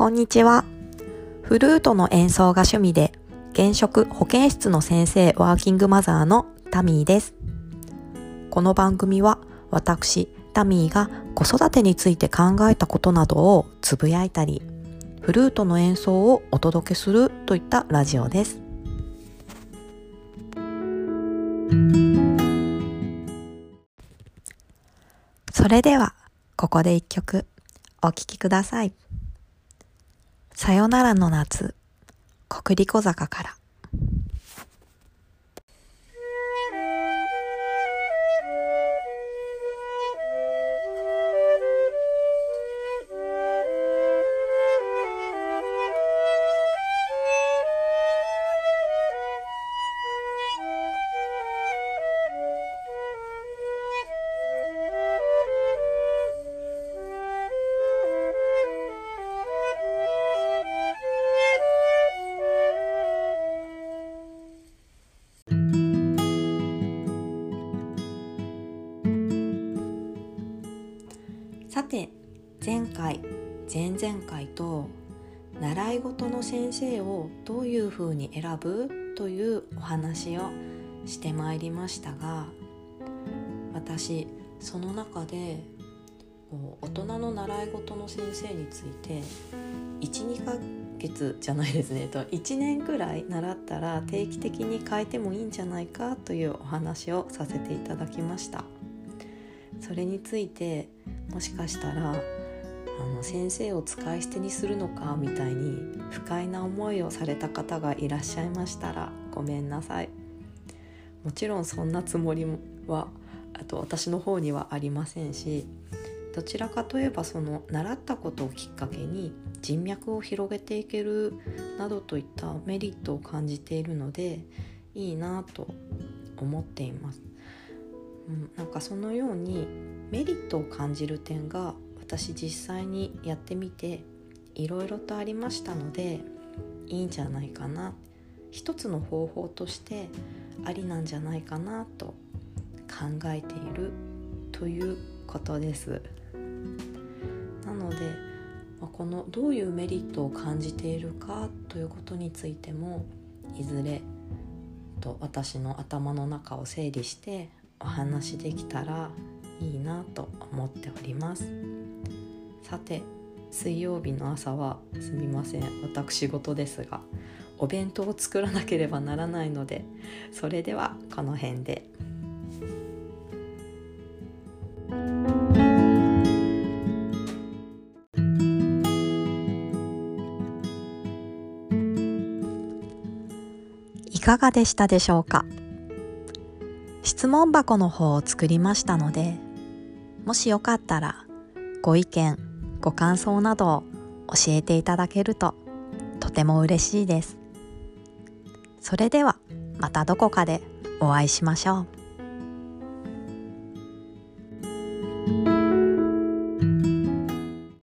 こんにちは。フルートの演奏が趣味で、現職保健室の先生ワーキングマザーのタミーです。この番組は私、タミーが子育てについて考えたことなどをつぶやいたり、フルートの演奏をお届けするといったラジオです。それでは、ここで一曲お聴きください。さよならの夏、国立小坂から。さて前回前々回と習い事の先生をどういうふうに選ぶというお話をしてまいりましたが私その中で大人の習い事の先生について12ヶ月じゃないですね。と1年くらい習ったら定期的に変えてもいいんじゃないかというお話をさせていただきました。それについてもしかしたらあの先生を使い捨てにするのかみたいに不快な思いをされた方がいらっしゃいましたらごめんなさいもちろんそんなつもりはあと私の方にはありませんしどちらかといえばその習ったことをきっかけに人脈を広げていけるなどといったメリットを感じているのでいいなと思っています。うん、なんかそのようにメリットを感じる点が私実際にやってみていろいろとありましたのでいいんじゃないかな一つの方法としてありなんじゃないかなと考えているということですなのでこのどういうメリットを感じているかということについてもいずれと私の頭の中を整理してお話できたらいいなと思っております。さて水曜日の朝はすみません。私事ですがお弁当を作らなければならないのでそれではこの辺で。いかがでしたでしょうか？質問箱の方を作りましたのでもしよかったらご意見ご感想などを教えていただけるととても嬉しいです。それではまたどこかでお会いしましょう。